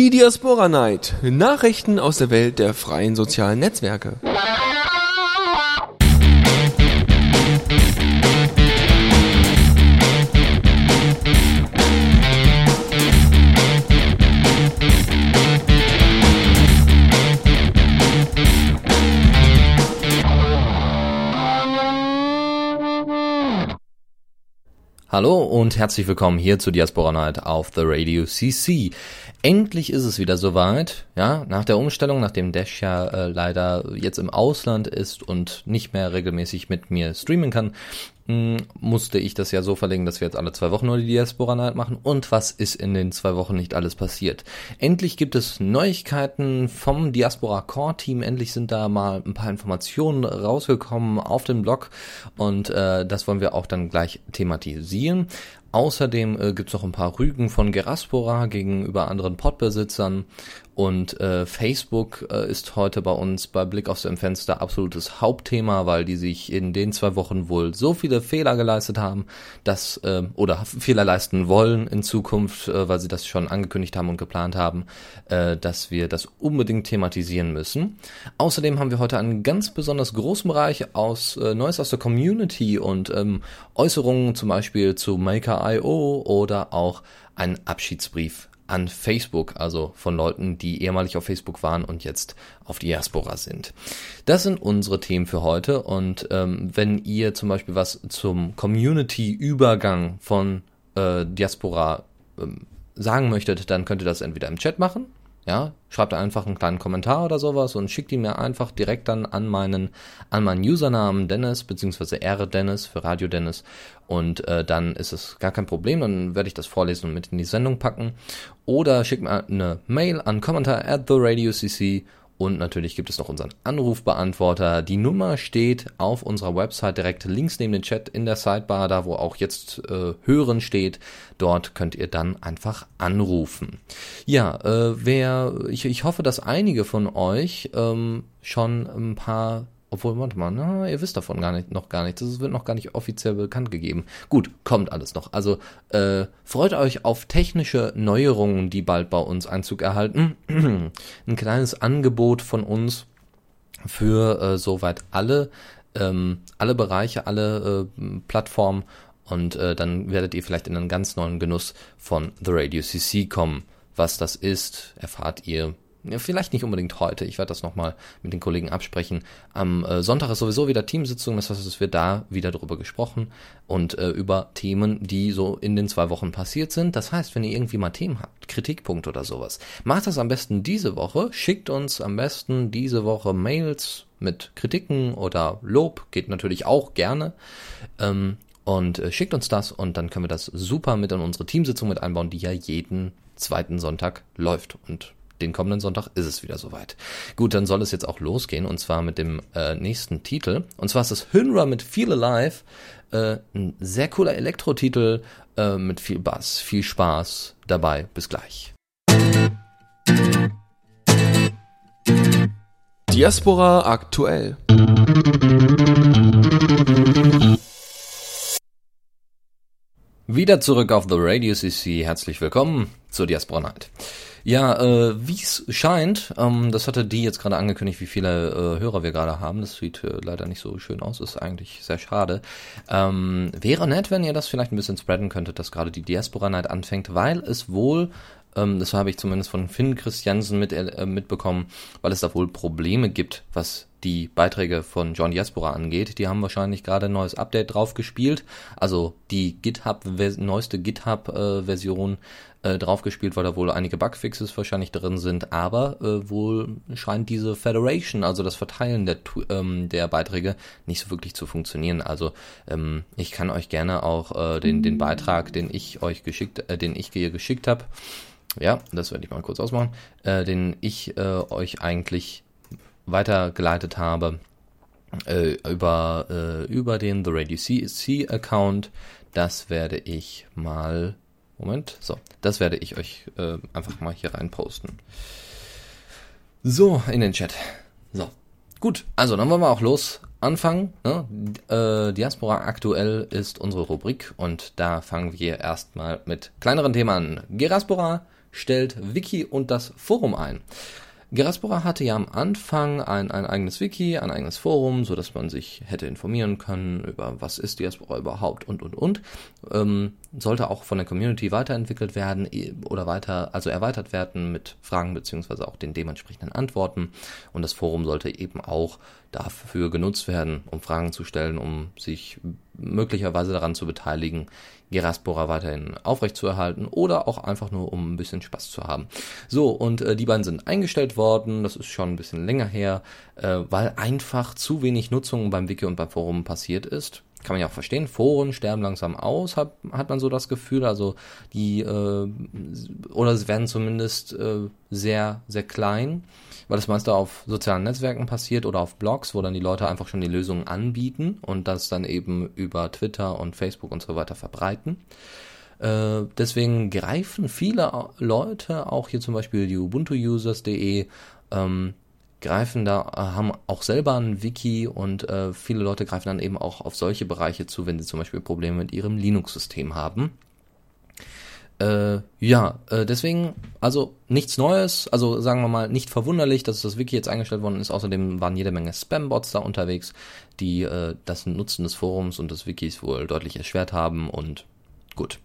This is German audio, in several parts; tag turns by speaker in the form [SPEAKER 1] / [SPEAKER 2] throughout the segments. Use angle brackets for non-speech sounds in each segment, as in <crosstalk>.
[SPEAKER 1] Die Diaspora Night. Nachrichten aus der Welt der freien sozialen Netzwerke.
[SPEAKER 2] Hallo und herzlich willkommen hier zu Diaspora Night auf The Radio CC. Endlich ist es wieder soweit, ja, nach der Umstellung, nachdem Dash ja äh, leider jetzt im Ausland ist und nicht mehr regelmäßig mit mir streamen kann, mh, musste ich das ja so verlegen, dass wir jetzt alle zwei Wochen nur die Diaspora Night machen. Und was ist in den zwei Wochen nicht alles passiert? Endlich gibt es Neuigkeiten vom Diaspora Core Team. Endlich sind da mal ein paar Informationen rausgekommen auf dem Blog und äh, das wollen wir auch dann gleich thematisieren. Außerdem äh, gibt's noch ein paar Rügen von Geraspora gegenüber anderen Podbesitzern und äh, Facebook äh, ist heute bei uns bei Blick dem Fenster absolutes Hauptthema, weil die sich in den zwei Wochen wohl so viele Fehler geleistet haben, dass äh, oder Fehler leisten wollen in Zukunft, äh, weil sie das schon angekündigt haben und geplant haben, äh, dass wir das unbedingt thematisieren müssen. Außerdem haben wir heute einen ganz besonders großen Bereich aus äh, Neues aus der Community und ähm, Äußerungen zum Beispiel zu Maker.io oder auch einen Abschiedsbrief an Facebook, also von Leuten, die ehemalig auf Facebook waren und jetzt auf Diaspora sind. Das sind unsere Themen für heute und ähm, wenn ihr zum Beispiel was zum Community-Übergang von äh, Diaspora ähm, sagen möchtet, dann könnt ihr das entweder im Chat machen ja, schreibt einfach einen kleinen Kommentar oder sowas und schickt ihn mir einfach direkt dann an meinen, an meinen Usernamen Dennis, beziehungsweise R Dennis für Radio Dennis. Und äh, dann ist es gar kein Problem, dann werde ich das vorlesen und mit in die Sendung packen. Oder schickt mir eine Mail an kommentar at the radio cc und natürlich gibt es noch unseren Anrufbeantworter. Die Nummer steht auf unserer Website direkt links neben dem Chat in der Sidebar, da wo auch jetzt äh, Hören steht. Dort könnt ihr dann einfach anrufen. Ja, äh, wer, ich, ich hoffe, dass einige von euch ähm, schon ein paar obwohl, warte mal, na, ihr wisst davon gar nicht, noch gar nichts. Das wird noch gar nicht offiziell bekannt gegeben. Gut, kommt alles noch. Also äh, freut euch auf technische Neuerungen, die bald bei uns Einzug erhalten. <clears throat> Ein kleines Angebot von uns für äh, soweit alle, ähm, alle Bereiche, alle äh, Plattformen und äh, dann werdet ihr vielleicht in einen ganz neuen Genuss von The Radio CC kommen. Was das ist, erfahrt ihr vielleicht nicht unbedingt heute. Ich werde das nochmal mit den Kollegen absprechen. Am äh, Sonntag ist sowieso wieder Teamsitzung. Das heißt, es wird da wieder drüber gesprochen und äh, über Themen, die so in den zwei Wochen passiert sind. Das heißt, wenn ihr irgendwie mal Themen habt, Kritikpunkte oder sowas, macht das am besten diese Woche. Schickt uns am besten diese Woche Mails mit Kritiken oder Lob. Geht natürlich auch gerne. Ähm, und äh, schickt uns das und dann können wir das super mit in unsere Teamsitzung mit einbauen, die ja jeden zweiten Sonntag läuft. Und den kommenden Sonntag ist es wieder soweit. Gut, dann soll es jetzt auch losgehen und zwar mit dem äh, nächsten Titel. Und zwar ist es Hynra mit Feel Alive. Äh, ein sehr cooler Elektro-Titel äh, mit viel Bass, viel Spaß dabei. Bis gleich.
[SPEAKER 1] Diaspora aktuell.
[SPEAKER 2] Wieder zurück auf The Radio CC. Herzlich willkommen zur Diaspora Night. Ja, äh, wie es scheint, ähm, das hatte die jetzt gerade angekündigt, wie viele äh, Hörer wir gerade haben. Das sieht äh, leider nicht so schön aus, ist eigentlich sehr schade. Ähm, wäre nett, wenn ihr das vielleicht ein bisschen spreaden könntet, dass gerade die Diaspora Night anfängt, weil es wohl ähm, das habe ich zumindest von Finn Christiansen mit, äh, mitbekommen, weil es da wohl Probleme gibt, was die Beiträge von John Diaspora angeht. Die haben wahrscheinlich gerade ein neues Update drauf gespielt, also die GitHub neueste GitHub äh, äh, draufgespielt, weil da wohl einige Bugfixes wahrscheinlich drin sind, aber äh, wohl scheint diese Federation, also das Verteilen der, ähm, der Beiträge, nicht so wirklich zu funktionieren. Also ähm, ich kann euch gerne auch äh, den, den Beitrag, den ich euch geschickt, äh, den ich hier geschickt habe, ja, das werde ich mal kurz ausmachen, äh, den ich äh, euch eigentlich weitergeleitet habe äh, über, äh, über den The Radio CC Account. Das werde ich mal Moment, so, das werde ich euch äh, einfach mal hier rein posten. So, in den Chat. So, gut, also dann wollen wir auch los anfangen. Ne? Äh, Diaspora aktuell ist unsere Rubrik und da fangen wir erstmal mit kleineren Themen an. Geraspora, stellt Wiki und das Forum ein. Geraspora hatte ja am Anfang ein, ein eigenes Wiki, ein eigenes Forum, so dass man sich hätte informieren können über was ist Diaspora überhaupt und und und. Ähm, sollte auch von der Community weiterentwickelt werden oder weiter, also erweitert werden mit Fragen beziehungsweise auch den dementsprechenden Antworten. Und das Forum sollte eben auch dafür genutzt werden, um Fragen zu stellen, um sich möglicherweise daran zu beteiligen, Geraspora weiterhin aufrechtzuerhalten oder auch einfach nur, um ein bisschen Spaß zu haben. So, und äh, die beiden sind eingestellt worden, das ist schon ein bisschen länger her, äh, weil einfach zu wenig Nutzung beim Wiki und beim Forum passiert ist. Kann man ja auch verstehen, Foren sterben langsam aus, hat, hat man so das Gefühl, also die, äh, oder sie werden zumindest äh, sehr, sehr klein weil das meiste auf sozialen Netzwerken passiert oder auf Blogs, wo dann die Leute einfach schon die Lösungen anbieten und das dann eben über Twitter und Facebook und so weiter verbreiten. Äh, deswegen greifen viele Leute, auch hier zum Beispiel die Ubuntu-Users.de, ähm, greifen da, äh, haben auch selber ein Wiki und äh, viele Leute greifen dann eben auch auf solche Bereiche zu, wenn sie zum Beispiel Probleme mit ihrem Linux-System haben. Äh, ja, äh, deswegen, also nichts Neues, also sagen wir mal nicht verwunderlich, dass das Wiki jetzt eingestellt worden ist. Außerdem waren jede Menge Spam-Bots da unterwegs, die äh, das Nutzen des Forums und des Wikis wohl deutlich erschwert haben und gut.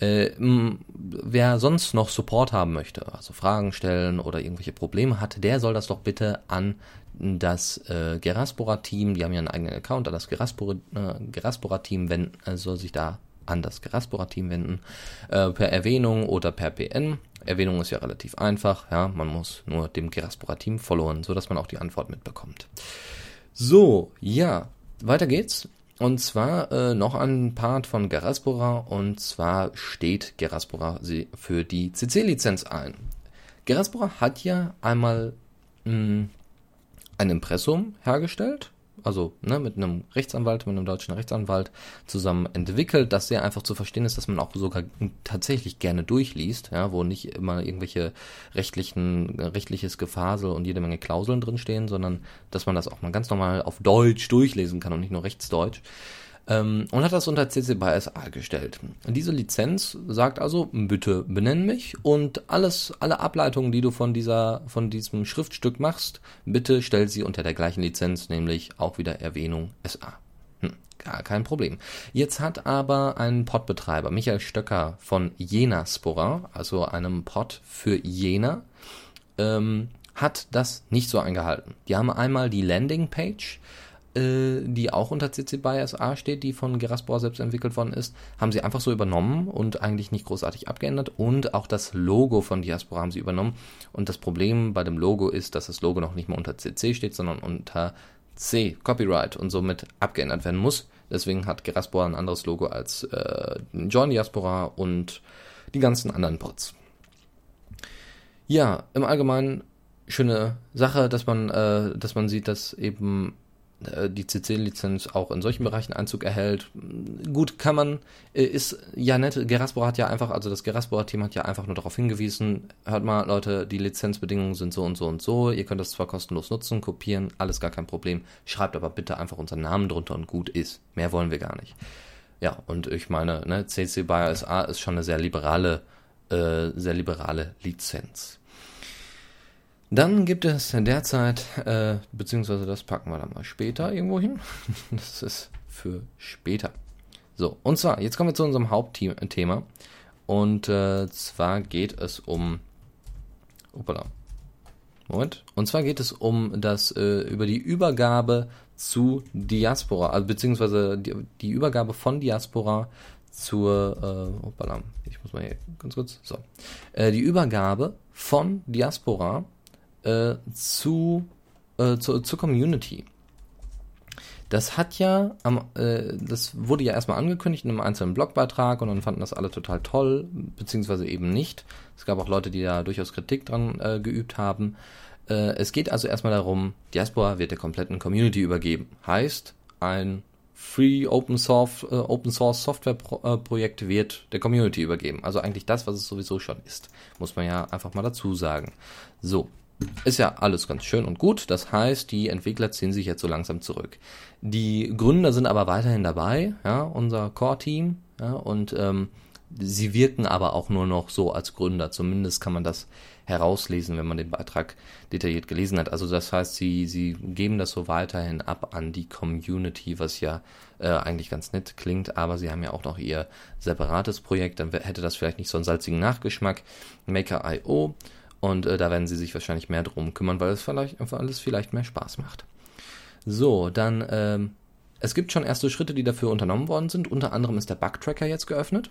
[SPEAKER 2] Äh, wer sonst noch Support haben möchte, also Fragen stellen oder irgendwelche Probleme hat, der soll das doch bitte an das äh, Geraspora-Team, die haben ja einen eigenen Account, an das Geraspora-Team Geraspora wenden, äh, soll sich da an das Geraspora-Team wenden, äh, per Erwähnung oder per PN. Erwähnung ist ja relativ einfach, ja, man muss nur dem Geraspora-Team followen, sodass man auch die Antwort mitbekommt. So, ja, weiter geht's. Und zwar äh, noch ein Part von Geraspora und zwar steht Geraspora für die CC-Lizenz ein. Geraspora hat ja einmal mh, hm, ein Impressum hergestellt also ne, mit einem Rechtsanwalt, mit einem deutschen Rechtsanwalt zusammen entwickelt, dass sehr einfach zu verstehen ist, dass man auch sogar tatsächlich gerne durchliest, ja, wo nicht immer irgendwelche rechtlichen, rechtliches Gefasel und jede Menge Klauseln drinstehen, sondern dass man das auch mal ganz normal auf Deutsch durchlesen kann und nicht nur Rechtsdeutsch ähm, und hat das unter CC by SA gestellt. Diese Lizenz sagt also, bitte benenn mich und alles, alle Ableitungen, die du von dieser, von diesem Schriftstück machst, bitte stell sie unter der gleichen Lizenz, nämlich auch wieder Erwähnung SA. Hm, gar kein Problem. Jetzt hat aber ein Podbetreiber, Michael Stöcker von Jena Spora, also einem Pod für Jena, ähm, hat das nicht so eingehalten. Die haben einmal die Landingpage äh, die auch unter CC BY SA steht, die von Geraspor selbst entwickelt worden ist, haben sie einfach so übernommen und eigentlich nicht großartig abgeändert. Und auch das Logo von Diaspora haben sie übernommen. Und das Problem bei dem Logo ist, dass das Logo noch nicht mehr unter CC steht, sondern unter C, Copyright, und somit abgeändert werden muss. Deswegen hat Geraspora ein anderes Logo als äh, Join Diaspora und die ganzen anderen Pods. Ja, im Allgemeinen schöne Sache, dass man, äh, dass man sieht, dass eben die CC-Lizenz auch in solchen Bereichen Einzug erhält. Gut, kann man, äh, ist ja nett. Geraspora hat ja einfach, also das Geraspora-Team hat ja einfach nur darauf hingewiesen, hört mal, Leute, die Lizenzbedingungen sind so und so und so, ihr könnt das zwar kostenlos nutzen, kopieren, alles gar kein Problem, schreibt aber bitte einfach unseren Namen drunter und gut ist. Mehr wollen wir gar nicht. Ja, und ich meine, ne, CC BY SA ist schon eine sehr liberale, äh, sehr liberale Lizenz. Dann gibt es derzeit, äh, beziehungsweise das packen wir dann mal später irgendwo hin. <laughs> das ist für später. So, und zwar, jetzt kommen wir zu unserem Hauptthema. Und äh, zwar geht es um. Opala. Moment. Und zwar geht es um das, äh, über die Übergabe zu Diaspora, also beziehungsweise die, die Übergabe von Diaspora zur, äh, opala, ich muss mal hier ganz kurz, so. Äh, die Übergabe von Diaspora äh, zu, äh, zu, zur Community. Das hat ja, am, äh, das wurde ja erstmal angekündigt in einem einzelnen Blogbeitrag und dann fanden das alle total toll, beziehungsweise eben nicht. Es gab auch Leute, die da durchaus Kritik dran äh, geübt haben. Äh, es geht also erstmal darum, Diaspora wird der kompletten Community übergeben. Heißt, ein Free Open Source, äh, Open Source Software Pro, äh, Projekt wird der Community übergeben. Also eigentlich das, was es sowieso schon ist. Muss man ja einfach mal dazu sagen. So, ist ja alles ganz schön und gut. Das heißt, die Entwickler ziehen sich jetzt so langsam zurück. Die Gründer sind aber weiterhin dabei, ja, unser Core-Team, ja, und ähm, sie wirken aber auch nur noch so als Gründer. Zumindest kann man das herauslesen, wenn man den Beitrag detailliert gelesen hat. Also das heißt, sie, sie geben das so weiterhin ab an die Community, was ja äh, eigentlich ganz nett klingt, aber sie haben ja auch noch ihr separates Projekt, dann hätte das vielleicht nicht so einen salzigen Nachgeschmack. Maker.io und äh, da werden sie sich wahrscheinlich mehr drum kümmern, weil es vielleicht, weil es vielleicht mehr Spaß macht. So, dann, ähm, es gibt schon erste Schritte, die dafür unternommen worden sind. Unter anderem ist der Bugtracker jetzt geöffnet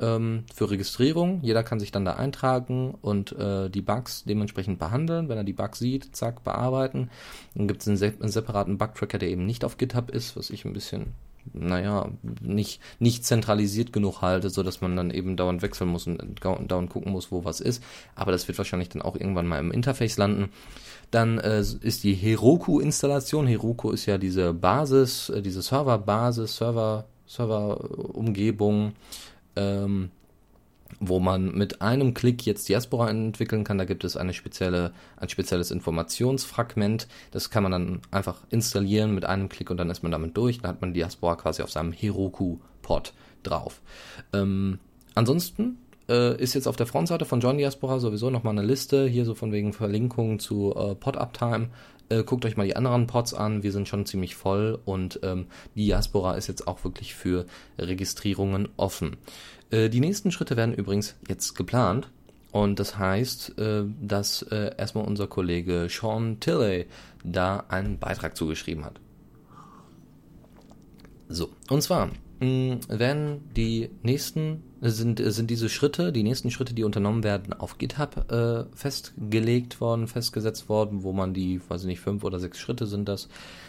[SPEAKER 2] ähm, für Registrierung. Jeder kann sich dann da eintragen und äh, die Bugs dementsprechend behandeln. Wenn er die Bugs sieht, zack, bearbeiten. Dann gibt es einen, se einen separaten Bugtracker, der eben nicht auf GitHub ist, was ich ein bisschen naja, nicht, nicht zentralisiert genug halte, so dass man dann eben dauernd wechseln muss und dauernd gucken muss, wo was ist. Aber das wird wahrscheinlich dann auch irgendwann mal im Interface landen. Dann äh, ist die Heroku-Installation. Heroku ist ja diese Basis, äh, diese Server-Basis, Server, Server-Umgebung, ähm, wo man mit einem Klick jetzt Diaspora entwickeln kann. Da gibt es eine spezielle, ein spezielles Informationsfragment. Das kann man dann einfach installieren mit einem Klick und dann ist man damit durch. Dann hat man Diaspora quasi auf seinem Heroku-Pod drauf. Ähm, ansonsten äh, ist jetzt auf der Frontseite von John Diaspora sowieso nochmal eine Liste, hier so von wegen Verlinkungen zu äh, Pod-Uptime. Äh, guckt euch mal die anderen Pods an, wir sind schon ziemlich voll und ähm, Diaspora ist jetzt auch wirklich für Registrierungen offen. Äh, die nächsten Schritte werden übrigens jetzt geplant. Und das heißt, äh, dass äh, erstmal unser Kollege Sean Tilley da einen Beitrag zugeschrieben hat. So, und zwar werden die nächsten, sind, sind diese Schritte, die nächsten Schritte, die unternommen werden, auf GitHub äh, festgelegt worden, festgesetzt worden, wo man die, weiß ich nicht, fünf oder sechs Schritte sind das.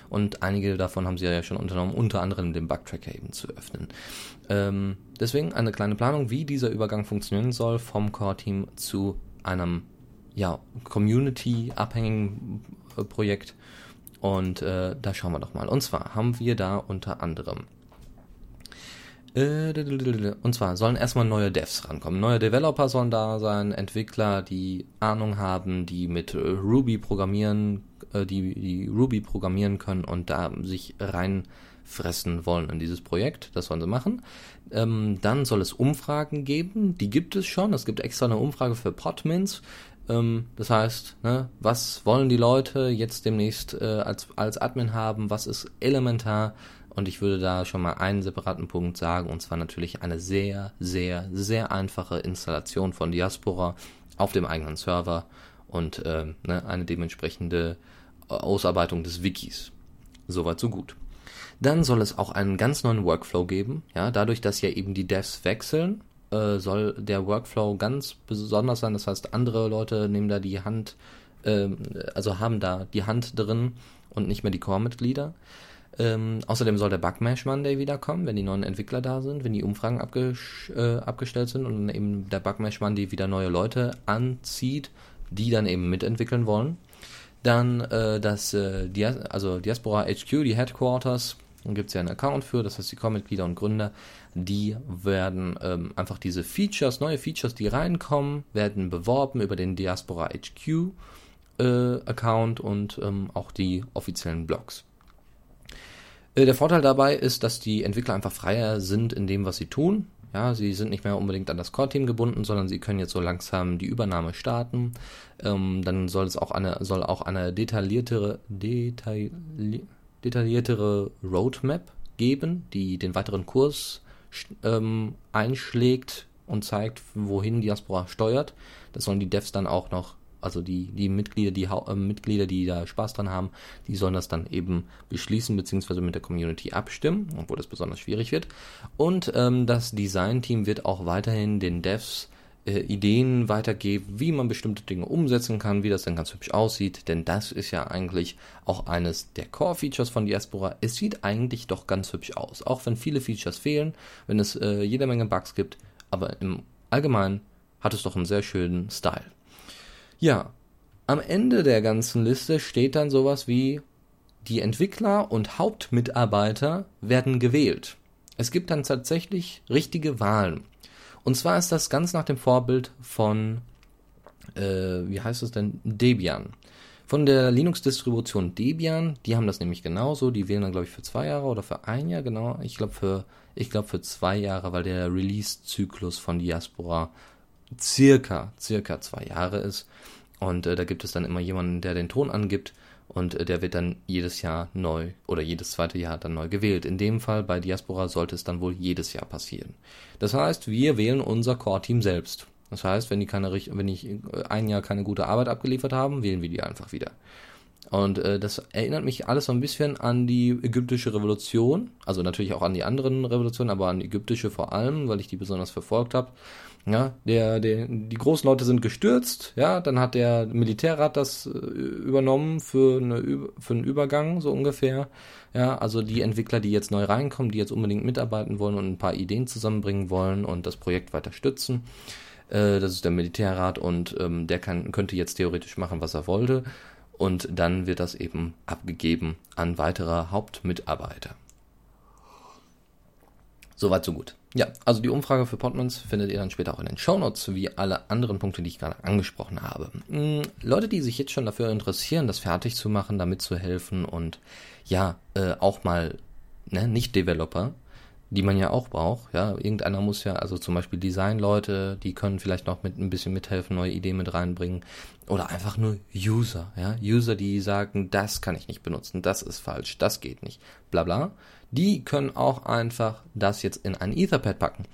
[SPEAKER 2] Und einige davon haben sie ja schon unternommen, unter anderem den Bugtracker eben zu öffnen. Ähm, deswegen eine kleine Planung, wie dieser Übergang funktionieren soll vom Core-Team zu einem ja, Community-abhängigen äh, Projekt. Und äh, da schauen wir doch mal. Und zwar haben wir da unter anderem äh, und zwar sollen erstmal neue Devs rankommen. Neue Developer sollen da sein, Entwickler, die Ahnung haben, die mit Ruby programmieren, äh, die, die Ruby programmieren können und da sich reinfressen wollen in dieses Projekt. Das sollen sie machen. Ähm, dann soll es Umfragen geben. Die gibt es schon. Es gibt extra eine Umfrage für Podmins. Ähm, das heißt, ne, was wollen die Leute jetzt demnächst äh, als, als Admin haben? Was ist elementar? Und ich würde da schon mal einen separaten Punkt sagen, und zwar natürlich eine sehr, sehr, sehr einfache Installation von Diaspora auf dem eigenen Server und äh, ne, eine dementsprechende Ausarbeitung des Wikis. Soweit so gut. Dann soll es auch einen ganz neuen Workflow geben. Ja, dadurch, dass ja eben die Devs wechseln, äh, soll der Workflow ganz besonders sein. Das heißt, andere Leute nehmen da die Hand, äh, also haben da die Hand drin und nicht mehr die Core-Mitglieder. Ähm, außerdem soll der Bugmash Monday wiederkommen, wenn die neuen Entwickler da sind, wenn die Umfragen abges äh, abgestellt sind und eben der Bugmash Monday wieder neue Leute anzieht, die dann eben mitentwickeln wollen. Dann äh, das äh, Dias also Diaspora HQ, die Headquarters, gibt es ja einen Account für, das heißt die Core-Mitglieder und Gründer, die werden ähm, einfach diese Features, neue Features, die reinkommen, werden beworben über den Diaspora HQ äh, Account und ähm, auch die offiziellen Blogs. Äh, der Vorteil dabei ist, dass die Entwickler einfach freier sind in dem, was sie tun. Ja, sie sind nicht mehr unbedingt an das Core-Team gebunden, sondern sie können jetzt so langsam die Übernahme starten. Ähm, dann soll es auch eine, soll auch eine detailliertere, detailli detailliertere Roadmap geben, die den weiteren Kurs ähm, einschlägt und zeigt, wohin Diaspora steuert. Das sollen die Devs dann auch noch also die, die Mitglieder, die äh, Mitglieder, die da Spaß dran haben, die sollen das dann eben beschließen bzw. mit der Community abstimmen, obwohl das besonders schwierig wird. Und ähm, das Design-Team wird auch weiterhin den Devs äh, Ideen weitergeben, wie man bestimmte Dinge umsetzen kann, wie das dann ganz hübsch aussieht, denn das ist ja eigentlich auch eines der Core-Features von Diaspora. Es sieht eigentlich doch ganz hübsch aus, auch wenn viele Features fehlen, wenn es äh, jede Menge Bugs gibt, aber im Allgemeinen hat es doch einen sehr schönen Style. Ja, am Ende der ganzen Liste steht dann sowas wie die Entwickler und Hauptmitarbeiter werden gewählt. Es gibt dann tatsächlich richtige Wahlen. Und zwar ist das ganz nach dem Vorbild von, äh, wie heißt es denn, Debian. Von der Linux-Distribution Debian, die haben das nämlich genauso. Die wählen dann, glaube ich, für zwei Jahre oder für ein Jahr, genau. Ich glaube für, ich glaube für zwei Jahre, weil der Release-Zyklus von Diaspora circa, circa zwei Jahre ist. Und äh, da gibt es dann immer jemanden, der den Ton angibt und äh, der wird dann jedes Jahr neu oder jedes zweite Jahr dann neu gewählt. In dem Fall bei Diaspora sollte es dann wohl jedes Jahr passieren. Das heißt, wir wählen unser Core-Team selbst. Das heißt, wenn die keine, wenn ich äh, ein Jahr keine gute Arbeit abgeliefert haben, wählen wir die einfach wieder. Und äh, das erinnert mich alles so ein bisschen an die ägyptische Revolution, also natürlich auch an die anderen Revolutionen, aber an die ägyptische vor allem, weil ich die besonders verfolgt habe. Ja, der, der, die großen Leute sind gestürzt, ja, dann hat der Militärrat das äh, übernommen für, eine, für einen Übergang, so ungefähr. Ja, also die Entwickler, die jetzt neu reinkommen, die jetzt unbedingt mitarbeiten wollen und ein paar Ideen zusammenbringen wollen und das Projekt weiter stützen. Äh, das ist der Militärrat und ähm, der kann, könnte jetzt theoretisch machen, was er wollte. Und dann wird das eben abgegeben an weitere Hauptmitarbeiter. Soweit, so gut. Ja, also die Umfrage für Podmans findet ihr dann später auch in den Shownotes, wie alle anderen Punkte, die ich gerade angesprochen habe. Hm, Leute, die sich jetzt schon dafür interessieren, das fertig zu machen, damit zu helfen und ja, äh, auch mal ne, Nicht-Developer, die man ja auch braucht. Ja, irgendeiner muss ja, also zum Beispiel Designleute, die können vielleicht noch mit ein bisschen mithelfen, neue Ideen mit reinbringen. Oder einfach nur User, ja, User, die sagen, das kann ich nicht benutzen, das ist falsch, das geht nicht, bla bla. Die können auch einfach das jetzt in ein Etherpad packen.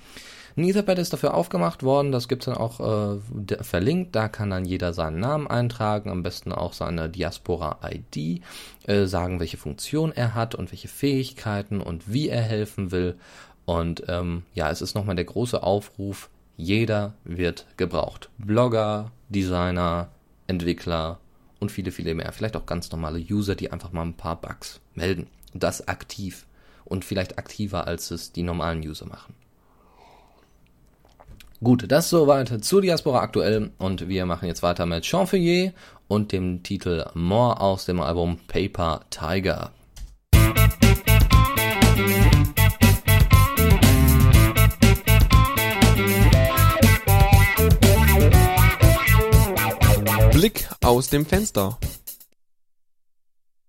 [SPEAKER 2] Ein Etherpad ist dafür aufgemacht worden, das gibt's dann auch äh, verlinkt, da kann dann jeder seinen Namen eintragen, am besten auch seine Diaspora-ID, äh, sagen, welche Funktion er hat und welche Fähigkeiten und wie er helfen will. Und ähm, ja, es ist nochmal der große Aufruf, jeder wird gebraucht. Blogger, Designer, Entwickler und viele, viele mehr. Vielleicht auch ganz normale User, die einfach mal ein paar Bugs melden. Das aktiv und vielleicht aktiver, als es die normalen User machen. Gut, das soweit zu Diaspora aktuell und wir machen jetzt weiter mit Chanfeuillet und dem Titel More aus dem Album Paper Tiger.
[SPEAKER 1] Blick aus dem Fenster.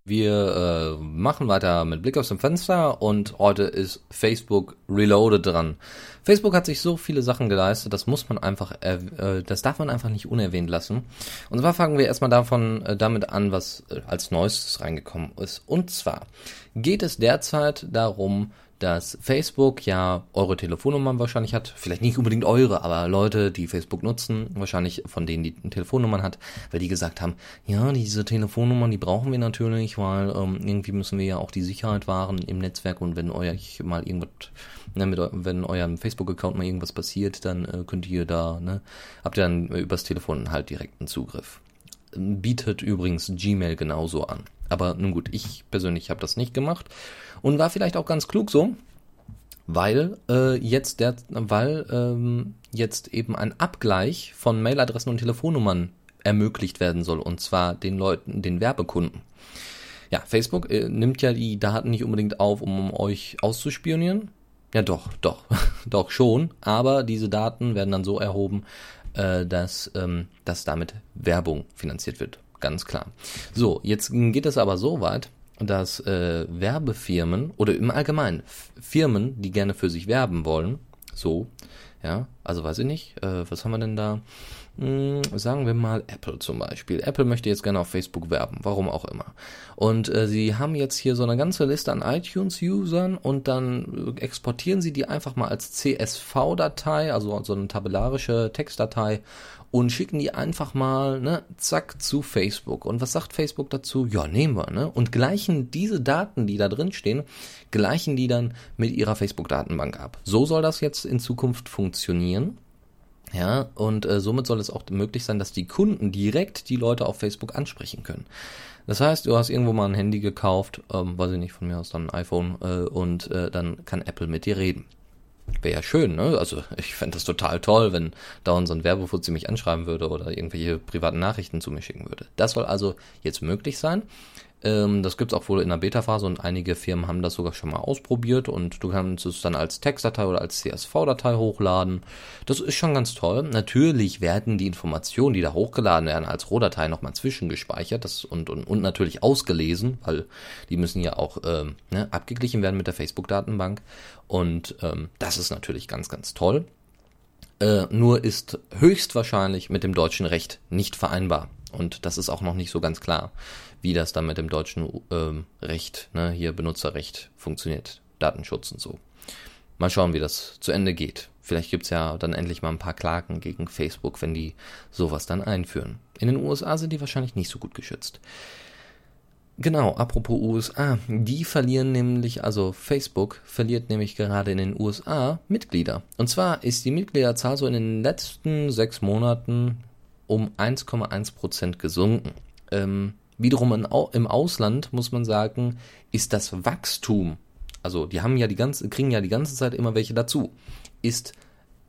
[SPEAKER 2] Wir äh, machen weiter mit Blick aus dem Fenster und heute ist Facebook Reloaded dran. Facebook hat sich so viele Sachen geleistet, das muss man einfach, äh, das darf man einfach nicht unerwähnt lassen. Und zwar fangen wir erstmal davon äh, damit an, was äh, als Neuestes reingekommen ist. Und zwar geht es derzeit darum, dass Facebook ja eure Telefonnummern wahrscheinlich hat. Vielleicht nicht unbedingt eure, aber Leute, die Facebook nutzen, wahrscheinlich von denen die Telefonnummern hat, weil die gesagt haben, ja, diese Telefonnummern, die brauchen wir natürlich, weil ähm, irgendwie müssen wir ja auch die Sicherheit wahren im Netzwerk und wenn euch mal irgendwas, ne, mit, wenn eurem Facebook-Account mal irgendwas passiert, dann äh, könnt ihr da, ne, habt ihr dann übers Telefon halt direkten Zugriff. Bietet übrigens Gmail genauso an. Aber nun gut, ich persönlich habe das nicht gemacht und war vielleicht auch ganz klug so, weil äh, jetzt der, weil ähm, jetzt eben ein Abgleich von Mailadressen und Telefonnummern ermöglicht werden soll und zwar den Leuten, den Werbekunden. Ja, Facebook äh, nimmt ja die Daten nicht unbedingt auf, um, euch auszuspionieren. Ja, doch, doch, <laughs> doch schon. Aber diese Daten werden dann so erhoben, äh, dass, ähm, dass damit Werbung finanziert wird ganz klar. So, jetzt geht es aber so weit, dass äh, Werbefirmen oder im Allgemeinen Firmen, die gerne für sich werben wollen, so, ja, also weiß ich nicht, äh, was haben wir denn da? Hm, sagen wir mal Apple zum Beispiel. Apple möchte jetzt gerne auf Facebook werben, warum auch immer. Und äh, sie haben jetzt hier so eine ganze Liste an iTunes-Usern und dann exportieren sie die einfach mal als CSV-Datei, also so eine tabellarische Textdatei und schicken die einfach mal, ne, zack, zu Facebook. Und was sagt Facebook dazu? Ja, nehmen wir, ne? Und gleichen diese Daten, die da drin stehen, gleichen die dann mit ihrer Facebook-Datenbank ab. So soll das jetzt in Zukunft funktionieren. Ja, und äh, somit soll es auch möglich sein, dass die Kunden direkt die Leute auf Facebook ansprechen können. Das heißt, du hast irgendwo mal ein Handy gekauft, ähm, weiß ich nicht, von mir aus dann ein iPhone, äh, und äh, dann kann Apple mit dir reden. Wäre ja schön, ne? Also ich fände das total toll, wenn dauernd so ein Werbefuzzi mich anschreiben würde oder irgendwelche privaten Nachrichten zu mir schicken würde. Das soll also jetzt möglich sein. Ähm, das gibt's auch wohl in der Beta-Phase und einige Firmen haben das sogar schon mal ausprobiert und du kannst es dann als Textdatei oder als CSV-Datei hochladen. Das ist schon ganz toll. Natürlich werden die Informationen, die da hochgeladen werden, als Rohdatei nochmal zwischengespeichert das und, und, und natürlich ausgelesen, weil die müssen ja auch ähm, ne, abgeglichen werden mit der Facebook-Datenbank. Und ähm, das ist natürlich ganz, ganz toll. Äh, nur ist höchstwahrscheinlich mit dem deutschen Recht nicht vereinbar. Und das ist auch noch nicht so ganz klar, wie das dann mit dem deutschen ähm, Recht, ne, hier Benutzerrecht funktioniert, Datenschutz und so. Mal schauen, wie das zu Ende geht. Vielleicht gibt's ja dann endlich mal ein paar Klagen gegen Facebook, wenn die sowas dann einführen. In den USA sind die wahrscheinlich nicht so gut geschützt. Genau, apropos USA, die verlieren nämlich, also Facebook verliert nämlich gerade in den USA Mitglieder. Und zwar ist die Mitgliederzahl so in den letzten sechs Monaten um 1,1 Prozent gesunken. Ähm, wiederum im Ausland muss man sagen, ist das Wachstum, also die haben ja die ganze, kriegen ja die ganze Zeit immer welche dazu, ist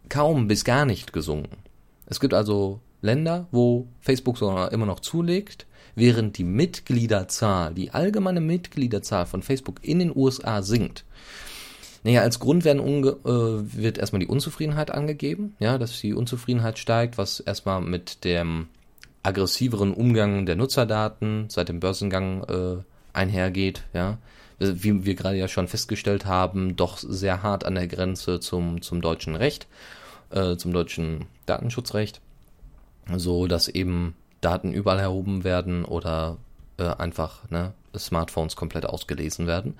[SPEAKER 2] kaum bis gar nicht gesunken. Es gibt also Länder, wo Facebook sogar immer noch zulegt, während die Mitgliederzahl, die allgemeine Mitgliederzahl von Facebook in den USA sinkt. Naja, als Grund werden unge äh, wird erstmal die Unzufriedenheit angegeben, ja, dass die Unzufriedenheit steigt, was erstmal mit dem aggressiveren Umgang der Nutzerdaten seit dem Börsengang äh, einhergeht, ja. Wie wir gerade ja schon festgestellt haben, doch sehr hart an der Grenze zum, zum deutschen Recht, äh, zum deutschen Datenschutzrecht, so dass eben Daten überall erhoben werden oder äh, einfach ne, Smartphones komplett ausgelesen werden.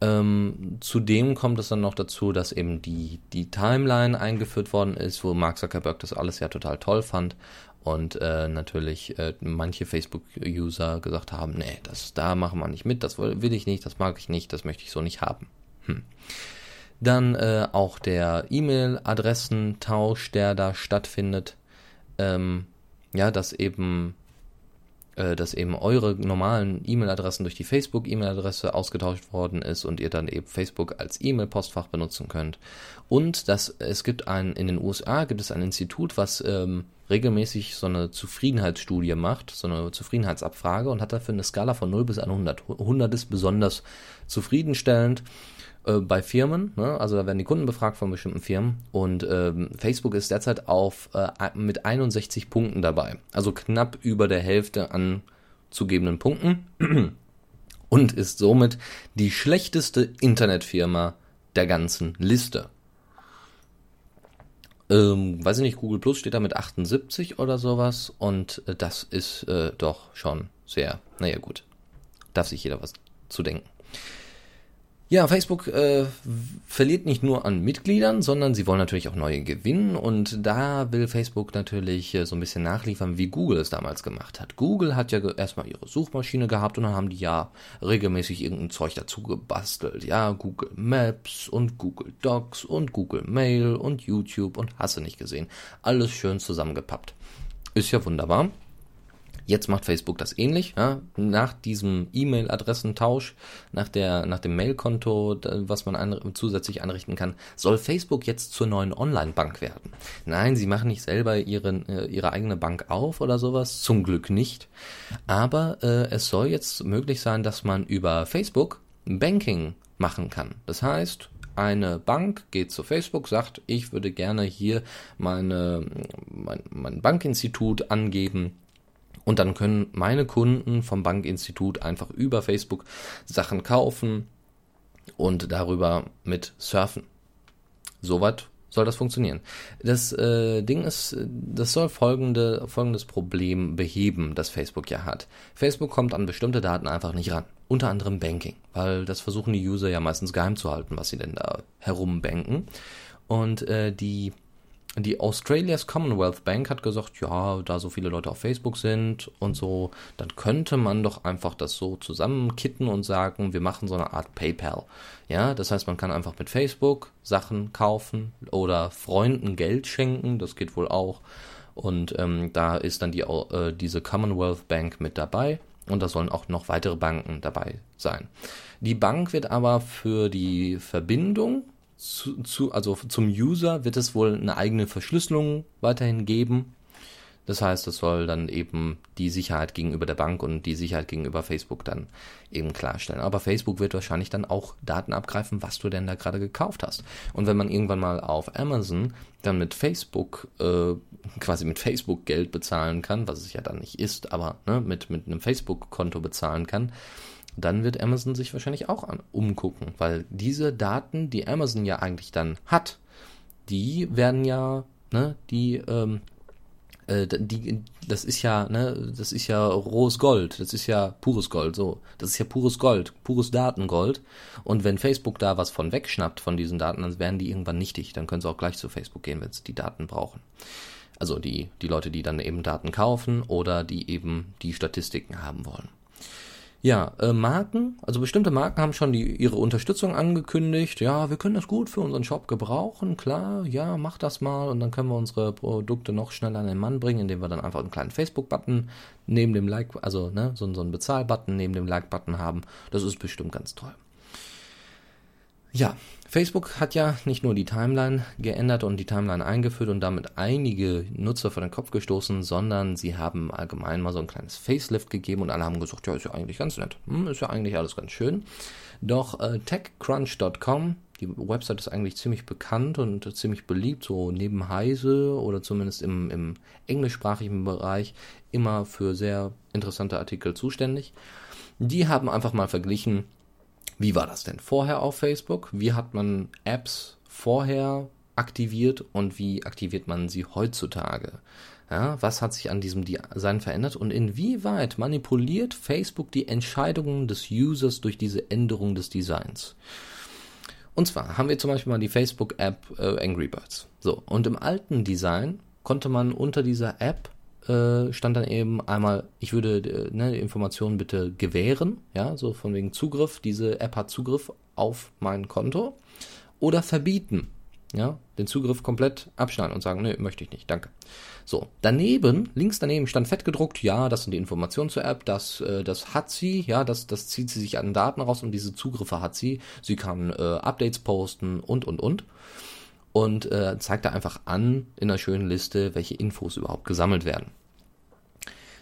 [SPEAKER 2] Ähm, zudem kommt es dann noch dazu, dass eben die, die Timeline eingeführt worden ist, wo Mark Zuckerberg das alles ja total toll fand und äh, natürlich äh, manche Facebook-User gesagt haben, nee, das da machen wir nicht mit, das will ich nicht, das mag ich nicht, das möchte ich so nicht haben. Hm. Dann äh, auch der E-Mail-Adressentausch, der da stattfindet. Ähm, ja, dass eben äh, dass eben eure normalen E-Mail-Adressen durch die Facebook-E-Mail-Adresse ausgetauscht worden ist und ihr dann eben Facebook als E-Mail-Postfach benutzen könnt. Und dass es gibt ein, in den USA gibt es ein Institut, was ähm, regelmäßig so eine Zufriedenheitsstudie macht, so eine Zufriedenheitsabfrage und hat dafür eine Skala von 0 bis 100. 100 ist besonders zufriedenstellend äh, bei Firmen, ne? also da werden die Kunden befragt von bestimmten Firmen und ähm, Facebook ist derzeit auf äh, mit 61 Punkten dabei, also knapp über der Hälfte an zugebenden Punkten <clears throat> und ist somit die schlechteste Internetfirma der ganzen Liste. Ähm, weiß ich nicht, Google Plus steht da mit 78 oder sowas und äh, das ist äh, doch schon sehr, naja gut, darf sich jeder was zu denken. Ja, Facebook äh, verliert nicht nur an Mitgliedern, sondern sie wollen natürlich auch neue gewinnen und da will Facebook natürlich äh, so ein bisschen nachliefern, wie Google es damals gemacht hat. Google hat ja erstmal ihre Suchmaschine gehabt und dann haben die ja regelmäßig irgendein Zeug dazu gebastelt. Ja, Google Maps und Google Docs und Google Mail und YouTube und hast du nicht gesehen. Alles schön zusammengepappt. Ist ja wunderbar. Jetzt macht Facebook das ähnlich. Ja? Nach diesem E-Mail-Adressentausch, nach, nach dem Mailkonto, was man ein, zusätzlich einrichten kann, soll Facebook jetzt zur neuen Online-Bank werden. Nein, sie machen nicht selber ihren, äh, ihre eigene Bank auf oder sowas. Zum Glück nicht. Aber äh, es soll jetzt möglich sein, dass man über Facebook Banking machen kann. Das heißt, eine Bank geht zu Facebook, sagt, ich würde gerne hier meine, mein, mein Bankinstitut angeben und dann können meine Kunden vom Bankinstitut einfach über Facebook Sachen kaufen und darüber mit surfen. Soweit soll das funktionieren. Das äh, Ding ist, das soll folgende, folgendes Problem beheben, das Facebook ja hat. Facebook kommt an bestimmte Daten einfach nicht ran. Unter anderem Banking, weil das versuchen die User ja meistens geheim zu halten, was sie denn da herumbanken. Und äh, die die Australia's Commonwealth Bank hat gesagt, ja, da so viele Leute auf Facebook sind und so, dann könnte man doch einfach das so zusammenkitten und sagen, wir machen so eine Art PayPal. Ja, das heißt, man kann einfach mit Facebook Sachen kaufen oder Freunden Geld schenken, das geht wohl auch. Und ähm, da ist dann die, äh, diese Commonwealth Bank mit dabei und da sollen auch noch weitere Banken dabei sein. Die Bank wird aber für die Verbindung zu, zu, also zum User wird es wohl eine eigene Verschlüsselung weiterhin geben. Das heißt, es soll dann eben die Sicherheit gegenüber der Bank und die Sicherheit gegenüber Facebook dann eben klarstellen. Aber Facebook wird wahrscheinlich dann auch Daten abgreifen, was du denn da gerade gekauft hast. Und wenn man irgendwann mal auf Amazon dann mit Facebook, äh, quasi mit Facebook Geld bezahlen kann, was es ja dann nicht ist, aber ne, mit, mit einem Facebook-Konto bezahlen kann, dann wird Amazon sich wahrscheinlich auch an, umgucken, weil diese Daten, die Amazon ja eigentlich dann hat, die werden ja, ne, die, ähm, äh, die, das ist ja, ne, das ist ja rohes Gold, das ist ja pures Gold, so. Das ist ja pures Gold, pures Datengold. Und wenn Facebook da was von wegschnappt von diesen Daten, dann werden die irgendwann nichtig. Dann können sie auch gleich zu Facebook gehen, wenn sie die Daten brauchen. Also die, die Leute, die dann eben Daten kaufen oder die eben die Statistiken haben wollen. Ja, äh, Marken, also bestimmte Marken haben schon die, ihre Unterstützung angekündigt. Ja, wir können das gut für unseren Shop gebrauchen, klar, ja, mach das mal und dann können wir unsere Produkte noch schneller an den Mann bringen, indem wir dann einfach einen kleinen Facebook-Button neben dem Like, also ne, so, so einen Bezahl-Button neben dem Like-Button haben. Das ist bestimmt ganz toll. Ja, Facebook hat ja nicht nur die Timeline geändert und die Timeline eingeführt und damit einige Nutzer vor den Kopf gestoßen, sondern sie haben allgemein mal so ein kleines Facelift gegeben und alle haben gesagt, ja, ist ja eigentlich ganz nett, hm, ist ja eigentlich alles ganz schön. Doch äh, techcrunch.com, die Website ist eigentlich ziemlich bekannt und ziemlich beliebt, so neben Heise oder zumindest im, im englischsprachigen Bereich immer für sehr interessante Artikel zuständig. Die haben einfach mal verglichen, wie war das denn vorher auf Facebook? Wie hat man Apps vorher aktiviert und wie aktiviert man sie heutzutage? Ja, was hat sich an diesem Design verändert und inwieweit manipuliert Facebook die Entscheidungen des Users durch diese Änderung des Designs? Und zwar haben wir zum Beispiel mal die Facebook-App äh, Angry Birds. So, und im alten Design konnte man unter dieser App äh, stand dann eben einmal, ich würde äh, ne, Informationen bitte gewähren, ja, so von wegen Zugriff, diese App hat Zugriff auf mein Konto oder verbieten, ja, den Zugriff komplett abschneiden und sagen, nee, möchte ich nicht, danke. So, daneben, links daneben stand fett gedruckt, ja, das sind die Informationen zur App, das, äh, das hat sie, ja, das, das zieht sie sich an Daten raus und diese Zugriffe hat sie. Sie kann äh, Updates posten und, und, und und äh, zeigt da einfach an in einer schönen Liste, welche Infos überhaupt gesammelt werden.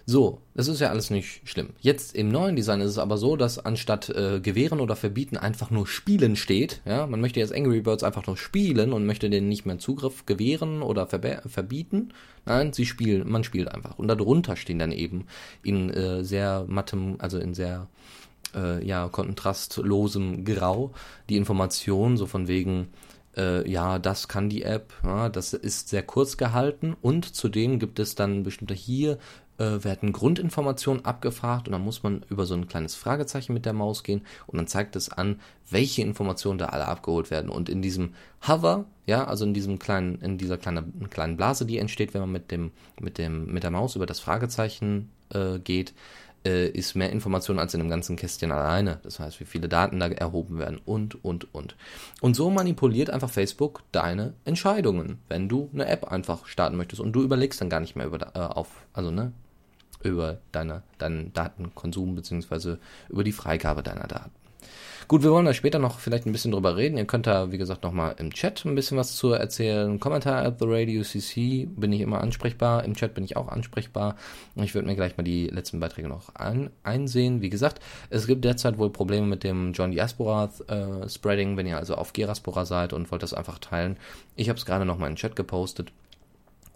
[SPEAKER 2] So, das ist ja alles nicht schlimm. Jetzt im neuen Design ist es aber so, dass anstatt äh, gewähren oder verbieten einfach nur spielen steht. Ja, man möchte jetzt Angry Birds einfach nur spielen und möchte denen nicht mehr Zugriff gewähren oder verbieten. Nein, sie spielen, man spielt einfach. Und darunter stehen dann eben in äh, sehr mattem, also in sehr äh, ja kontrastlosem Grau die Informationen so von wegen äh, ja, das kann die App, ja, das ist sehr kurz gehalten und zudem gibt es dann bestimmte hier äh, werden Grundinformationen abgefragt und dann muss man über so ein kleines Fragezeichen mit der Maus gehen und dann zeigt es an, welche Informationen da alle abgeholt werden. Und in diesem Hover, ja, also in diesem kleinen, in dieser kleinen, kleinen Blase, die entsteht, wenn man mit dem, mit dem, mit der Maus über das Fragezeichen äh, geht, äh, ist mehr Information als in dem ganzen Kästchen alleine. Das heißt, wie viele Daten da erhoben werden und, und, und. Und so manipuliert einfach Facebook deine Entscheidungen, wenn du eine App einfach starten möchtest und du überlegst dann gar nicht mehr über, äh, auf, also, ne, über deine, deinen Datenkonsum beziehungsweise über die Freigabe deiner Daten. Gut, wir wollen da später noch vielleicht ein bisschen drüber reden. Ihr könnt da, wie gesagt, nochmal im Chat ein bisschen was zu erzählen. Kommentar at the Radio CC bin ich immer ansprechbar. Im Chat bin ich auch ansprechbar. Ich würde mir gleich mal die letzten Beiträge noch ein, einsehen. Wie gesagt, es gibt derzeit wohl Probleme mit dem John Diaspora äh, Spreading, wenn ihr also auf Geraspora seid und wollt das einfach teilen. Ich habe es gerade nochmal in den Chat gepostet.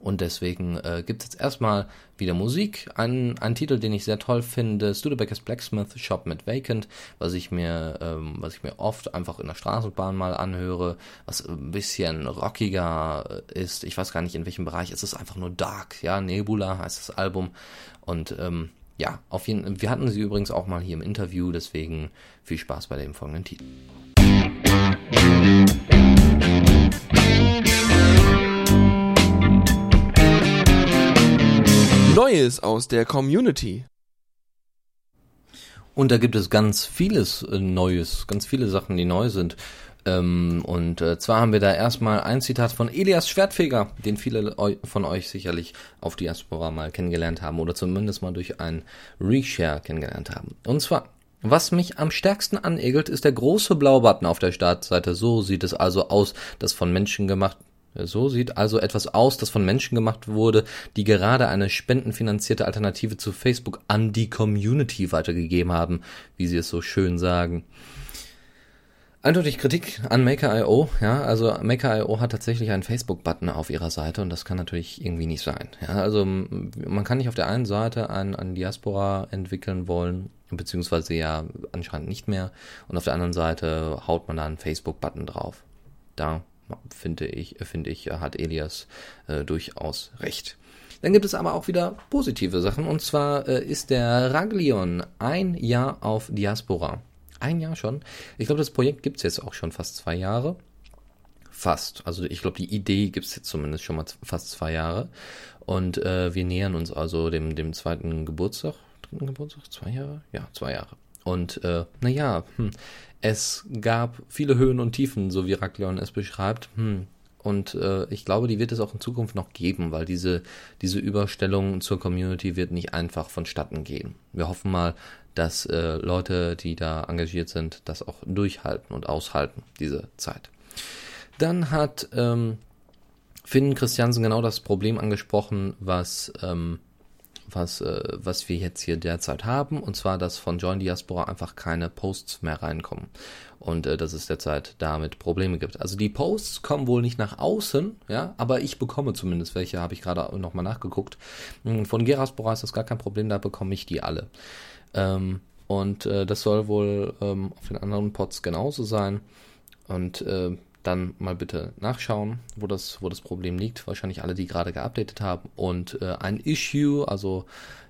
[SPEAKER 2] Und deswegen äh, gibt es jetzt erstmal wieder Musik. Ein, ein Titel, den ich sehr toll finde, Studebakers Blacksmith Shop mit Vacant, was ich mir, ähm, was ich mir oft einfach in der Straßenbahn mal anhöre, was ein bisschen rockiger ist. Ich weiß gar nicht in welchem Bereich. Es ist einfach nur dark. Ja, Nebula heißt das Album. Und ähm, ja, auf jeden wir hatten sie übrigens auch mal hier im Interview, deswegen viel Spaß bei dem folgenden Titel.
[SPEAKER 1] Neues aus der Community.
[SPEAKER 2] Und da gibt es ganz vieles äh, Neues, ganz viele Sachen, die neu sind. Ähm, und äh, zwar haben wir da erstmal ein Zitat von Elias Schwertfeger, den viele von euch sicherlich auf Diaspora mal kennengelernt haben oder zumindest mal durch ein Reshare kennengelernt haben. Und zwar, was mich am stärksten anegelt, ist der große blaue Button auf der Startseite. So sieht es also aus, das von Menschen gemacht So sieht also etwas aus, das von Menschen gemacht wurde, die gerade eine spendenfinanzierte Alternative zu Facebook an die Community weitergegeben haben, wie sie es so schön sagen. Eindeutig Kritik an Maker.io, ja, also Maker.io hat tatsächlich einen Facebook-Button auf ihrer Seite und das kann natürlich irgendwie nicht sein. Ja, also man kann nicht auf der einen Seite ein, ein Diaspora entwickeln wollen, beziehungsweise ja anscheinend nicht mehr, und auf der anderen Seite haut man da einen Facebook-Button drauf. Da finde ich, finde ich, hat Elias äh, durchaus recht. Dann gibt es aber auch wieder positive Sachen, und zwar äh, ist der Raglion ein Jahr auf Diaspora. Ein Jahr schon. Ich glaube, das Projekt gibt es jetzt auch schon fast zwei Jahre. Fast. Also ich glaube, die Idee gibt es jetzt zumindest schon mal fast zwei Jahre. Und äh, wir nähern uns also dem, dem zweiten Geburtstag. Dritten Geburtstag? Zwei Jahre? Ja, zwei Jahre. Und äh, naja, hm, es gab viele Höhen und Tiefen, so wie Rakleon es beschreibt. Hm, und äh, ich glaube, die wird es auch in Zukunft noch geben, weil diese, diese Überstellung zur Community wird nicht einfach vonstatten gehen. Wir hoffen mal, dass äh, Leute, die da engagiert sind, das auch durchhalten und aushalten, diese Zeit. Dann hat ähm, Finn Christiansen genau das Problem angesprochen, was, ähm, was, äh, was wir jetzt hier derzeit haben, und zwar, dass von Join Diaspora einfach keine Posts mehr reinkommen. Und äh, dass es derzeit damit Probleme gibt. Also die Posts kommen wohl nicht nach außen, ja, aber ich bekomme zumindest welche, habe ich gerade nochmal nachgeguckt. Hm, von Geraspora ist das gar kein Problem, da bekomme ich die alle. Ähm, und äh, das soll wohl ähm, auf den anderen Pods genauso sein. Und äh, dann mal bitte nachschauen, wo das, wo das Problem liegt. Wahrscheinlich alle, die gerade geupdatet haben. Und äh, ein Issue, also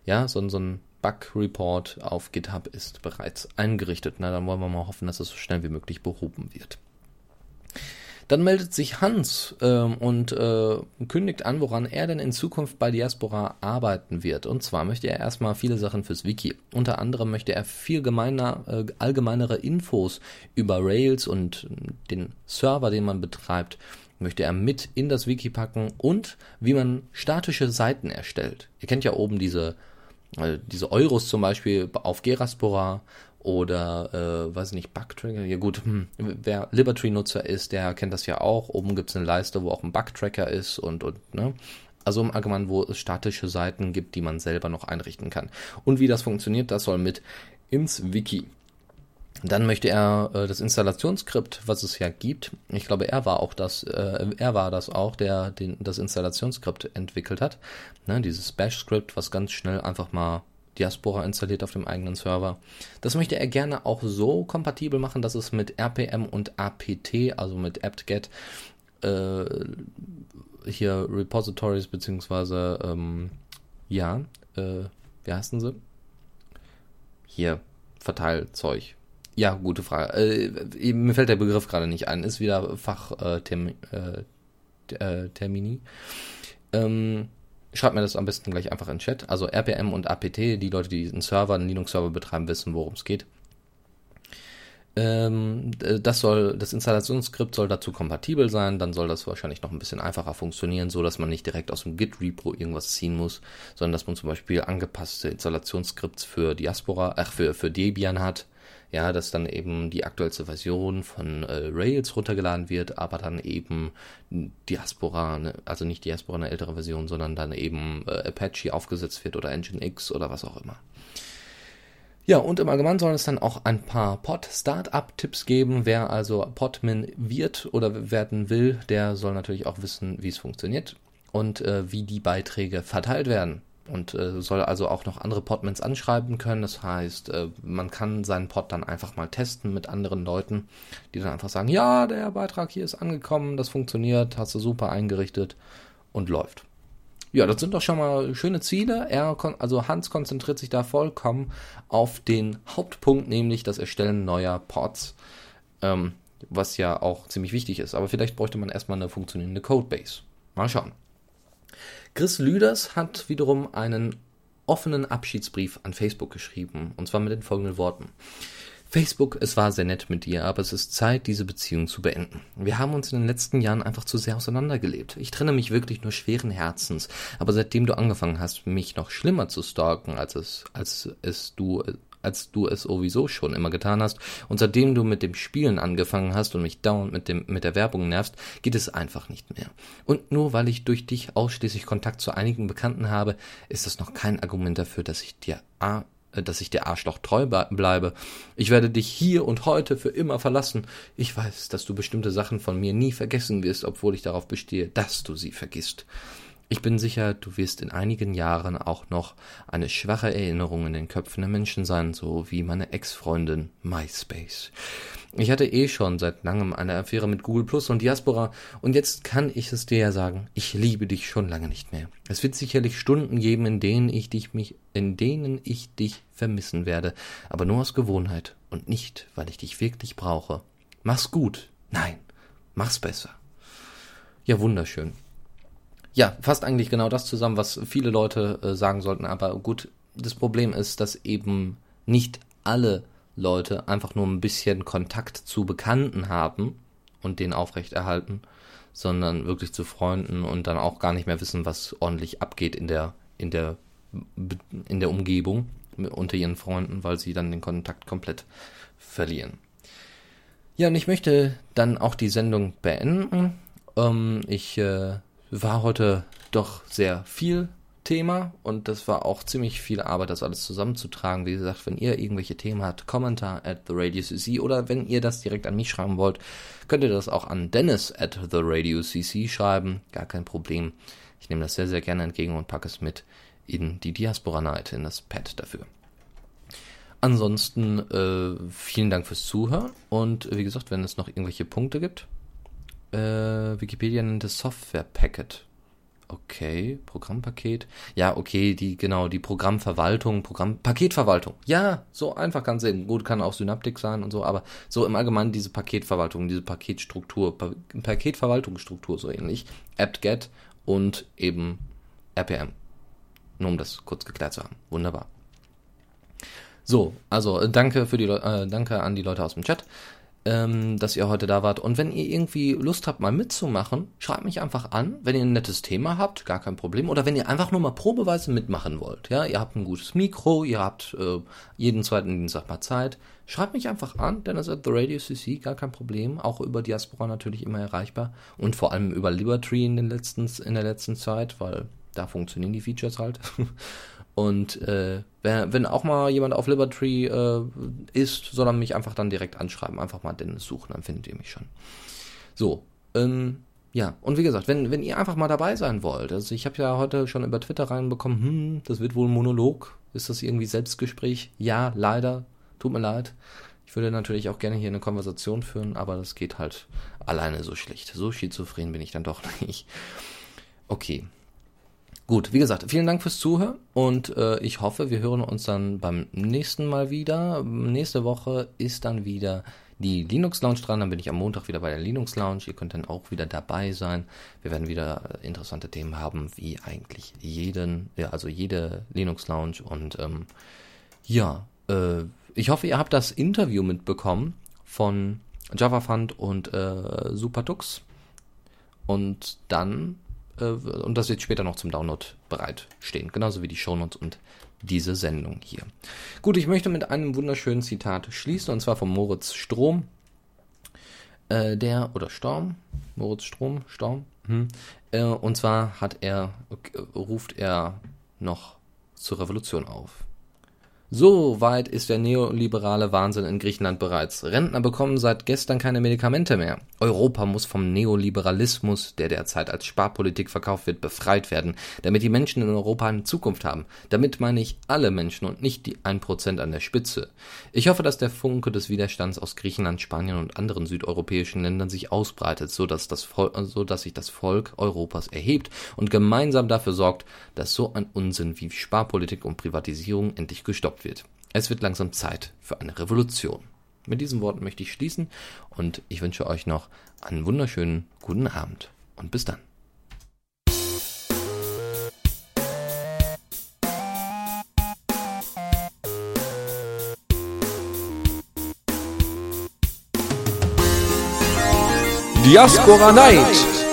[SPEAKER 2] ja, so, so ein Bug-Report auf GitHub ist bereits eingerichtet. Na, dann wollen wir mal hoffen, dass es so schnell wie möglich behoben wird. Dann meldet sich Hans ähm, und äh, kündigt an, woran er denn in Zukunft bei Diaspora arbeiten wird. Und zwar möchte er erstmal viele Sachen fürs Wiki. Unter anderem möchte er viel gemeiner, äh, allgemeinere Infos über Rails und den Server, den man betreibt, möchte er mit in das Wiki packen und wie man statische Seiten erstellt. Ihr kennt ja oben diese, äh, diese Euros zum Beispiel auf Geraspora oder, äh, weiß nicht, Bugtracker. Ja gut, hm, wer Liberty-Nutzer ist, der kennt das ja auch. Oben gibt es eine Leiste, wo auch ein Bugtracker ist und, und, ne? Also im Allgemeinen, wo es statische Seiten gibt, die man selber noch einrichten kann. Und wie das funktioniert, das soll mit ins Wiki. Dann möchte er äh, das Installationsskript, was es ja gibt. Ich glaube, er war auch das, äh, er war das auch, der den, das Installationsskript entwickelt hat. Ne, dieses Bash-Skript, was ganz schnell einfach mal Diaspora installiert auf dem eigenen Server. Das möchte er gerne auch so kompatibel machen, dass es mit RPM und APT, also mit apt-get, äh, hier Repositories beziehungsweise ähm, ja, äh, wie heißen sie? Hier, Verteilzeug. Ja, gute Frage. Äh, mir fällt der Begriff gerade nicht ein. Ist wieder Fachtermini. Äh, äh, Termini. Ähm, Schreibt mir das am besten gleich einfach in Chat. Also RPM und APT, die Leute, die einen Server, einen Linux-Server betreiben, wissen, worum es geht. Ähm, das soll, das Installationsskript soll dazu kompatibel sein, dann soll das wahrscheinlich noch ein bisschen einfacher funktionieren, so dass man nicht direkt aus dem Git-Repo irgendwas ziehen muss, sondern dass man zum Beispiel angepasste Installationsskripts für Diaspora, ach, für, für Debian hat, ja, dass dann eben die aktuellste Version von äh, Rails runtergeladen wird, aber dann eben Diaspora, ne, also nicht Diaspora eine ältere Version, sondern dann eben äh, Apache aufgesetzt wird oder Nginx oder was auch immer. Ja, und im Allgemeinen sollen es dann auch ein paar Pod-Startup-Tipps geben. Wer also Podman wird oder werden will, der soll natürlich auch wissen, wie es funktioniert und äh, wie die Beiträge verteilt werden und äh, soll also auch noch andere Podmans anschreiben können. Das heißt, äh, man kann seinen Pod dann einfach mal testen mit anderen Leuten, die dann einfach sagen, ja, der Beitrag hier ist angekommen, das funktioniert, hast du super eingerichtet und läuft. Ja, das sind doch schon mal schöne Ziele. Er, also Hans konzentriert sich da vollkommen auf den Hauptpunkt, nämlich das Erstellen neuer Pods, ähm, was ja auch ziemlich wichtig ist. Aber vielleicht bräuchte man erstmal eine funktionierende Codebase. Mal schauen. Chris Lüders hat wiederum einen offenen Abschiedsbrief an Facebook geschrieben, und zwar mit den folgenden Worten. Facebook, es war sehr nett mit dir, aber es ist Zeit, diese Beziehung zu beenden. Wir haben uns in den letzten Jahren einfach zu sehr auseinandergelebt. Ich trenne mich wirklich nur schweren Herzens, aber seitdem du angefangen hast, mich noch schlimmer zu stalken, als es, als es du als du es sowieso schon immer getan hast. Und seitdem du mit dem Spielen angefangen hast und mich dauernd mit dem, mit der Werbung nervst, geht es einfach nicht mehr. Und nur weil ich durch dich ausschließlich Kontakt zu einigen Bekannten habe, ist das noch kein Argument dafür, dass ich dir A, äh, dass ich der Arschloch treu bleibe. Ich werde dich hier und heute für immer verlassen. Ich weiß, dass du bestimmte Sachen von mir nie vergessen wirst, obwohl ich darauf bestehe, dass du sie vergisst. Ich bin sicher, du wirst in einigen Jahren auch noch eine schwache Erinnerung in den Köpfen der Menschen sein, so wie meine Ex-Freundin MySpace. Ich hatte eh schon seit langem eine Affäre mit Google Plus und Diaspora und jetzt kann ich es dir ja sagen, ich liebe dich schon lange nicht mehr. Es wird sicherlich Stunden geben, in denen ich dich mich, in denen ich dich vermissen werde, aber nur aus Gewohnheit und nicht, weil ich dich wirklich brauche. Mach's gut. Nein, mach's besser. Ja, wunderschön. Ja, fast eigentlich genau das zusammen, was viele Leute äh, sagen sollten. Aber gut, das Problem ist, dass eben nicht alle Leute einfach nur ein bisschen Kontakt zu Bekannten haben und den aufrechterhalten, sondern wirklich zu Freunden und dann auch gar nicht mehr wissen, was ordentlich abgeht in der, in der, in der Umgebung unter ihren Freunden, weil sie dann den Kontakt komplett verlieren. Ja, und ich möchte dann auch die Sendung beenden. Ähm, ich äh, war heute doch sehr viel Thema und das war auch ziemlich viel Arbeit, das alles zusammenzutragen. Wie gesagt, wenn ihr irgendwelche Themen habt, Kommentar at the Radio CC oder wenn ihr das direkt an mich schreiben wollt, könnt ihr das auch an Dennis at the Radio CC schreiben. Gar kein Problem. Ich nehme das sehr, sehr gerne entgegen und packe es mit in die Diaspora Night, in das Pad dafür. Ansonsten äh, vielen Dank fürs Zuhören und wie gesagt, wenn es noch irgendwelche Punkte gibt, äh, Wikipedia nennt es Software Packet. Okay, Programmpaket. Ja, okay, die, genau, die Programmverwaltung, Programm, Paketverwaltung. Ja, so einfach kann sehen. Gut, kann auch Synaptik sein und so, aber so im Allgemeinen diese Paketverwaltung, diese Paketstruktur, pa Paketverwaltungsstruktur so ähnlich. apt-get und eben RPM. Nur um das kurz geklärt zu haben. Wunderbar. So, also äh, danke für die äh, danke an die Leute aus dem Chat ähm, dass ihr heute da wart. Und wenn ihr irgendwie Lust habt, mal mitzumachen, schreibt mich einfach an. Wenn ihr ein nettes Thema habt, gar kein Problem. Oder wenn ihr einfach nur mal probeweise mitmachen wollt. Ja, ihr habt ein gutes Mikro, ihr habt äh, jeden zweiten Dienstag mal Zeit. Schreibt mich einfach an, Dennis at the Radio CC, gar kein Problem. Auch über Diaspora natürlich immer erreichbar. Und vor allem über Libertree in, den letzten, in der letzten Zeit, weil da funktionieren die Features halt. <laughs> Und äh, wenn, wenn auch mal jemand auf Liberty äh, ist, soll er mich einfach dann direkt anschreiben. Einfach mal Dennis suchen, dann findet ihr mich schon. So, ähm, ja, und wie gesagt, wenn, wenn ihr einfach mal dabei sein wollt, also ich habe ja heute schon über Twitter reinbekommen, hm, das wird wohl ein Monolog. Ist das irgendwie Selbstgespräch? Ja, leider. Tut mir leid. Ich würde natürlich auch gerne hier eine Konversation führen, aber das geht halt alleine so schlecht. So schizophren bin ich dann doch <laughs> nicht. Okay, Gut, wie gesagt, vielen Dank fürs Zuhören und äh, ich hoffe, wir hören uns dann beim nächsten Mal wieder. Nächste Woche ist dann wieder die Linux Lounge dran, dann bin ich am Montag wieder bei der Linux Lounge. Ihr könnt dann auch wieder dabei sein. Wir werden wieder interessante Themen haben, wie eigentlich jeden, ja, also jede Linux Lounge und ähm, ja, äh, ich hoffe, ihr habt das Interview mitbekommen von JavaFund und äh, SuperTux. Und dann äh, und das wird später noch zum Download bereitstehen, genauso wie die Shownotes und diese Sendung hier. Gut, ich möchte mit einem wunderschönen Zitat schließen, und zwar von Moritz Strom. Äh, der, oder Storm, Moritz Strom, Storm, hm. äh, und zwar hat er, ruft er noch zur Revolution auf. So weit ist der neoliberale Wahnsinn in Griechenland bereits. Rentner bekommen seit gestern keine Medikamente mehr. Europa muss vom Neoliberalismus, der derzeit als Sparpolitik verkauft wird, befreit werden, damit die Menschen in Europa eine Zukunft haben. Damit meine ich alle Menschen und nicht die 1% an der Spitze. Ich hoffe, dass der Funke des Widerstands aus Griechenland, Spanien und anderen südeuropäischen Ländern sich ausbreitet, so dass, das so dass sich das Volk Europas erhebt und gemeinsam dafür sorgt, dass so ein Unsinn wie Sparpolitik und Privatisierung endlich gestoppt wird. Es wird langsam Zeit für eine Revolution. Mit diesen Worten möchte ich schließen und ich wünsche euch noch einen wunderschönen guten Abend und bis dann.
[SPEAKER 1] Diaspora Night.